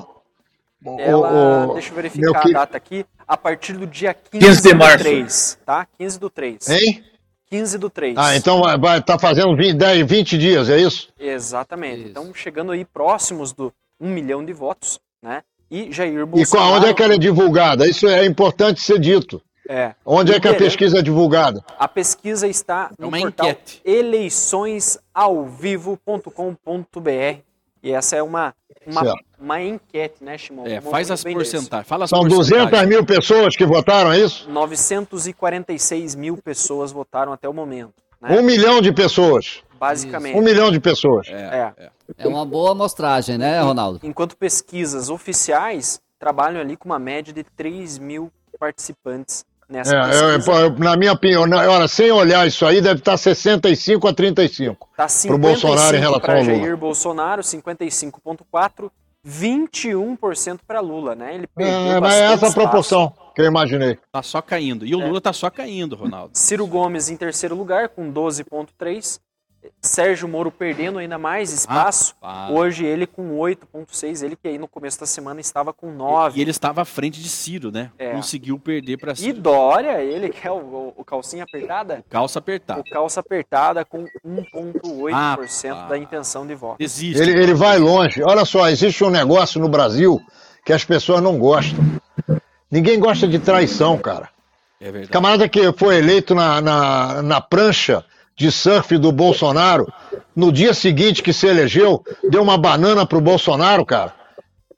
o, Ela, o- o- deixa eu verificar que- a data aqui, a partir do dia 15, 15 de março. 3, tá? 15 do 3. Hein? 15 do 3. Ah, então vai, tá fazendo 20, 10, 20 dias, é isso? Exatamente. Isso. Então, chegando aí próximos do 1 milhão de votos, né? E Jair E Bolsonaro... qual, onde é que ela é divulgada? Isso é importante ser dito. É. Onde é que a pesquisa é divulgada? A pesquisa está É no uma portal enquete. eleiçõesalvivo.com.br e essa é uma, uma, Certo. uma enquete, né, Shimon? é, faz as porcentagens. Fala as São porcentagens. 200 mil pessoas que votaram, é isso? 946 mil pessoas votaram até o momento, né? Um milhão de pessoas. basicamente. Um milhão de pessoas. É. É uma boa amostragem, né, Ronaldo? Enquanto pesquisas oficiais trabalham ali com uma média de 3 mil participantes nessa É, eu- eu- na minha opinião, na- olha, sem olhar isso aí, deve estar 65 a 35. Tá pro Bolsonaro em relação para ao Lula. Jair Bolsonaro, 55,4%, 21% para Lula, né? Ele perdeu É, mas é essa a proporção que eu imaginei. Tá só caindo. E o Lula tá só caindo, Ronaldo. Ciro Gomes em terceiro lugar, com 12,3%. Sérgio Moro perdendo ainda mais espaço. Rapaz. Hoje ele com 8,6%. Ele que aí no começo da semana estava com 9%. E ele estava à frente de Ciro, né? É. Conseguiu perder para E Ciro. Dória, ele que é o, o- o calcinha apertada, Calça apertada. o calça apertada com 1,8% Ah, da intenção de voto. Desiste. Ele, ele vai longe. Olha só, existe um negócio no Brasil que as pessoas não gostam. Ninguém gosta de traição, cara. É verdade. Camarada que foi eleito na, na, na prancha de surf do Bolsonaro, no dia seguinte que se elegeu, deu uma banana pro Bolsonaro, cara.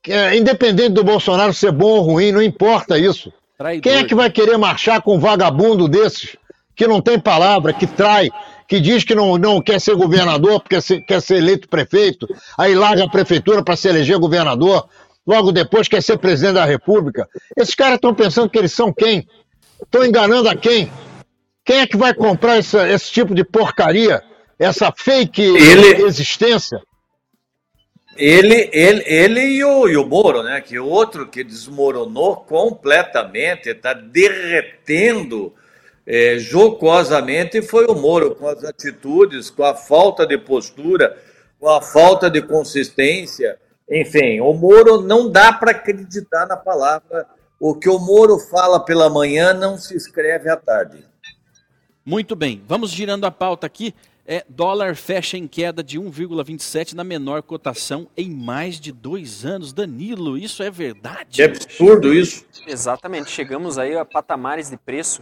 É, independente do Bolsonaro ser bom ou ruim, não importa isso. Traidor. Quem é que vai querer marchar com um vagabundo desses, que não tem palavra, que trai, que diz que não, não quer ser governador porque se- quer ser eleito prefeito, aí larga a prefeitura para se eleger governador, logo depois quer ser presidente da república? Esses caras estão pensando que eles são quem? Estão enganando a quem? Quem é que vai comprar essa- esse tipo de porcaria? Essa fake Ele- existência? Ele, ele, ele e, o, e o Moro, né? Que outro que desmoronou completamente, está derretendo eh, jocosamente, foi o Moro, com as atitudes, com a falta de postura, com a falta de consistência. Enfim, o Moro não dá para acreditar na palavra. O que o Moro fala pela manhã não se escreve à tarde. Muito bem. Vamos girando a pauta aqui. É, dólar fecha em queda de 1,27 na menor cotação em mais de dois anos. Danilo, isso é verdade? Que absurdo isso. Exatamente, chegamos aí a patamares de preço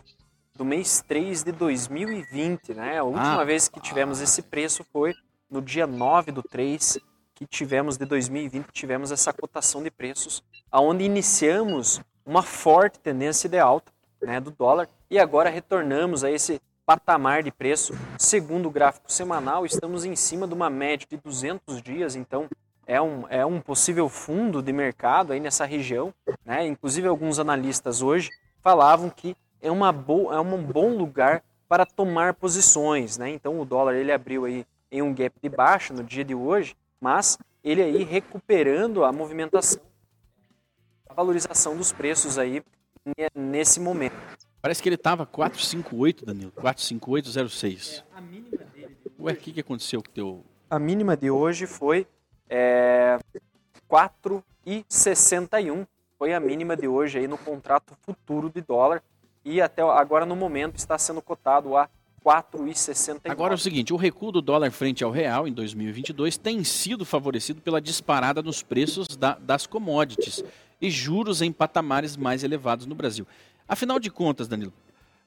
do mês 3 de 2020, né? A última Ah. vez que tivemos esse preço foi no dia 9 do 3, que tivemos de 2020, tivemos essa cotação de preços, aonde iniciamos uma forte tendência de alta, né, do dólar, e agora retornamos a esse patamar de preço. Segundo o gráfico semanal, estamos em cima de uma média de 200 dias, então é um, é um possível fundo de mercado aí nessa região. Né? Inclusive, alguns analistas hoje falavam que é, uma bo é um bom lugar para tomar posições. Né? Então, o dólar ele abriu aí em um gap de baixa no dia de hoje, mas ele aí recuperando a movimentação, a valorização dos preços aí ne- nesse momento. Parece que ele estava 458, Danilo. 45806. Ué, o que, que aconteceu com o teu. A mínima de hoje foi é, 4,61. Foi a mínima de hoje aí no contrato futuro de dólar. E até agora, no momento, está sendo cotado a 4,69. Agora é o seguinte: o recuo do dólar frente ao real em 2022 tem sido favorecido pela disparada nos preços da- das commodities e juros em patamares mais elevados no Brasil. Afinal de contas, Danilo,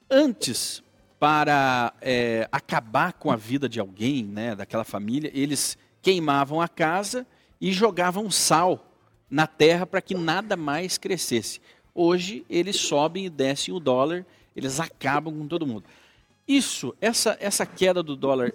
antes, para é, acabar com a vida de alguém, né, daquela família, eles queimavam a casa e jogavam sal na terra para que nada mais crescesse. Hoje eles sobem e descem o dólar, eles acabam com todo mundo. Isso, essa, essa queda do dólar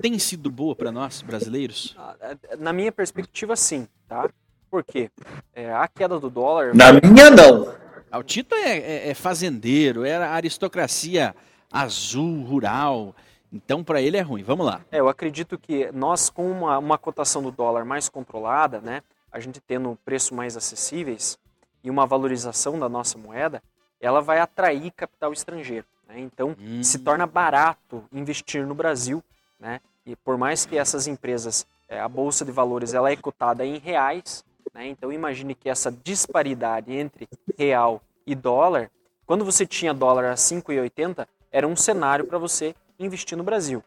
tem sido boa para nós, brasileiros? Ah, é, na minha perspectiva, sim. Tá? Por quê? É, a queda do dólar. Na minha, não. O Tito é, é, é fazendeiro, era aristocracia azul, rural. Então, para ele é ruim. Vamos lá. É, eu acredito que nós, com uma, uma cotação do dólar mais controlada, né, a gente tendo preços mais acessíveis e uma valorização da nossa moeda, ela vai atrair capital estrangeiro. Né? Então, hum. se torna barato investir no Brasil. Né? E por mais que essas empresas, é, a bolsa de valores, ela é cotada em reais. Né? Então, imagine que essa disparidade entre real e dólar, quando você tinha dólar a 5,80, era um cenário para você investir no Brasil.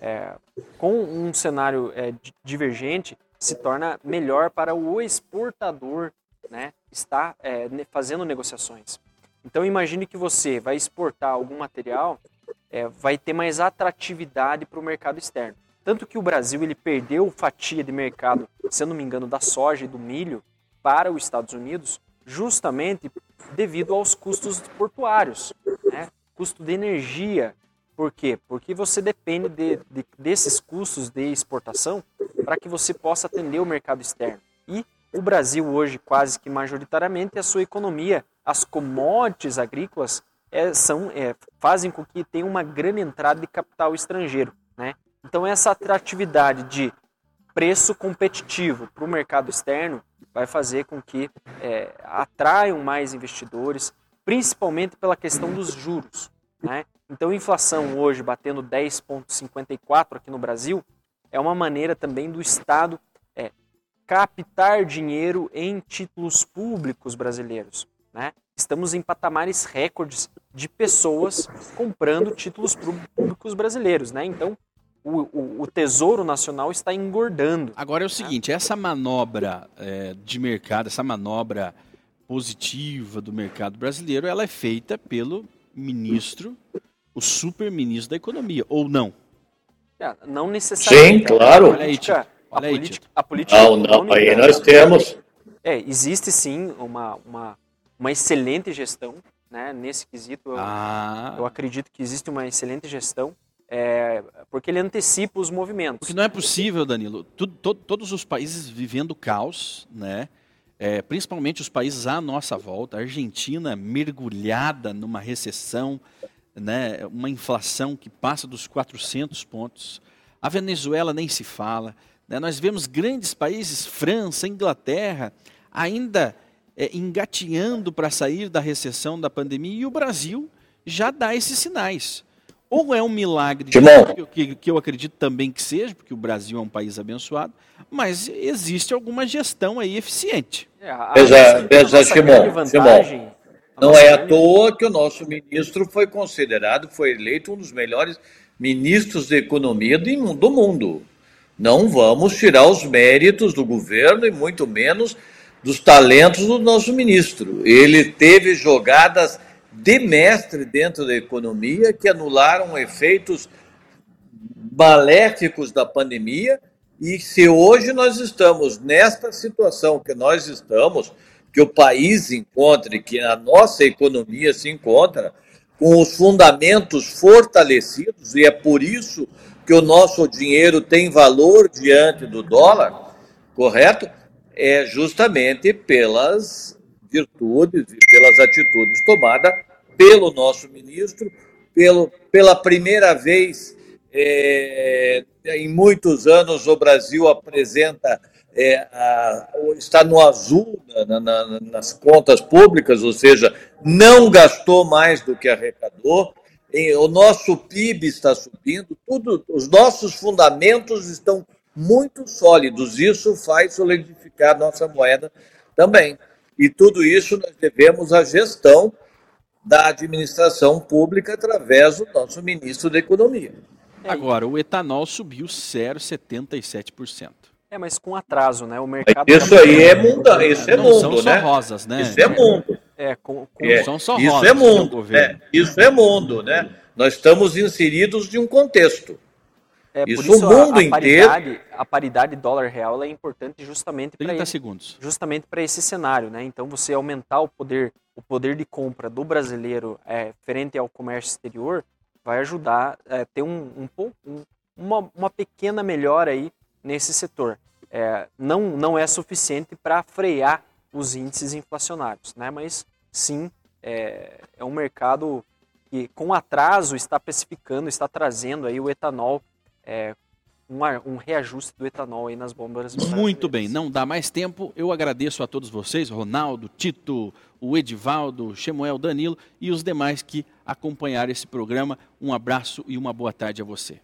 É, com um cenário é, divergente, se torna melhor para o exportador né, estar é, fazendo negociações. Então imagine que você vai exportar algum material, é, vai ter mais atratividade para o mercado externo. Tanto que o Brasil ele perdeu fatia de mercado, se eu não me engano, da soja e do milho para os Estados Unidos, justamente devido aos custos portuários, né? custo de energia, por quê? Porque você depende de, de, desses custos de exportação para que você possa atender o mercado externo. E o Brasil hoje, quase que majoritariamente, a sua economia, as commodities agrícolas é, são, é, fazem com que tenha uma grande entrada de capital estrangeiro. Né? Então essa atratividade de preço competitivo para o mercado externo vai fazer com que é, atraiam mais investidores, principalmente pela questão dos juros. Né? Então, inflação hoje batendo 10,54 aqui no Brasil é uma maneira também do Estado é, captar dinheiro em títulos públicos brasileiros. Né? Estamos em patamares recordes de pessoas comprando títulos públicos brasileiros. Né? Então, o, o, o, Tesouro Nacional está engordando. Agora é o seguinte: essa manobra é, de mercado, essa manobra positiva do mercado brasileiro, ela é feita pelo ministro o super-ministro da economia, ou não? É, não necessariamente. Sim, claro. Olha aí, Olha a, aí, política, a política Não, não, aí nós temos. É, existe sim uma, uma, uma excelente gestão, né, nesse quesito. Eu, ah. eu acredito que existe uma excelente gestão. É, porque ele antecipa os movimentos. Porque não é possível, Danilo, todos os países vivendo caos, né? É, principalmente os países à nossa volta, a Argentina mergulhada numa recessão, né, uma inflação que passa dos 400 pontos. A Venezuela nem se fala. Né? Nós vemos grandes países, França, Inglaterra, ainda é, para sair da recessão da pandemia, e o Brasil já dá esses sinais. Ou é um milagre, que, que, que, eu acredito também que seja, porque o Brasil é um país abençoado, mas existe alguma gestão aí eficiente. É, veja, veja Simão, Simão, não é à toa que o nosso ministro foi considerado, foi eleito um dos melhores ministros de economia do mundo. Não vamos tirar os méritos do governo e muito menos dos talentos do nosso ministro. Ele teve jogadas de mestre dentro da economia que anularam efeitos maléficos da pandemia. E se hoje nós estamos nesta situação que nós estamos, que o país encontre, que a nossa economia se encontra, com os fundamentos fortalecidos, e é por isso que o nosso dinheiro tem valor diante do dólar, correto? É justamente pelas virtudes e pelas atitudes tomadas pelo nosso ministro, pelo, pela primeira vez é, em muitos anos o Brasil apresenta é, a, está no azul na, na, nas contas públicas, ou seja, não gastou mais do que arrecadou, o nosso PIB está subindo, tudo, os nossos fundamentos estão muito sólidos. Isso faz solidificar nossa moeda também. E tudo isso nós devemos à gestão da administração pública através do nosso ministro da Economia. Agora, o etanol subiu 0,77%. É, mas com atraso, né? O mercado. Isso tá... aí é mundo, isso é não mundo, são né? só rosas, né? Isso é mundo. É, com, com... É, são só isso rosas. É mundo. É, isso é mundo, né? Nós estamos inseridos de um contexto. É, isso, isso o mundo a, a inteiro. paridade, a paridade dólar-real é importante justamente 30 para segundos. justamente para esse cenário, né? Então você aumentar o poder, o poder de compra do brasileiro é, frente ao comércio exterior vai ajudar a é, ter um, um, pouco, um, uma, uma pequena melhora aí nesse setor. É, não, não é suficiente para frear os índices inflacionários, né? Mas sim é, é um mercado que com atraso está precificando, está trazendo aí o etanol é, um, um, reajuste do etanol aí nas bombas. Muito bem, não dá mais tempo. Eu agradeço a todos vocês, Ronaldo, Tito, o Edivaldo, Chemuel, Danilo e os demais que acompanharam esse programa. Um abraço e uma boa tarde a você.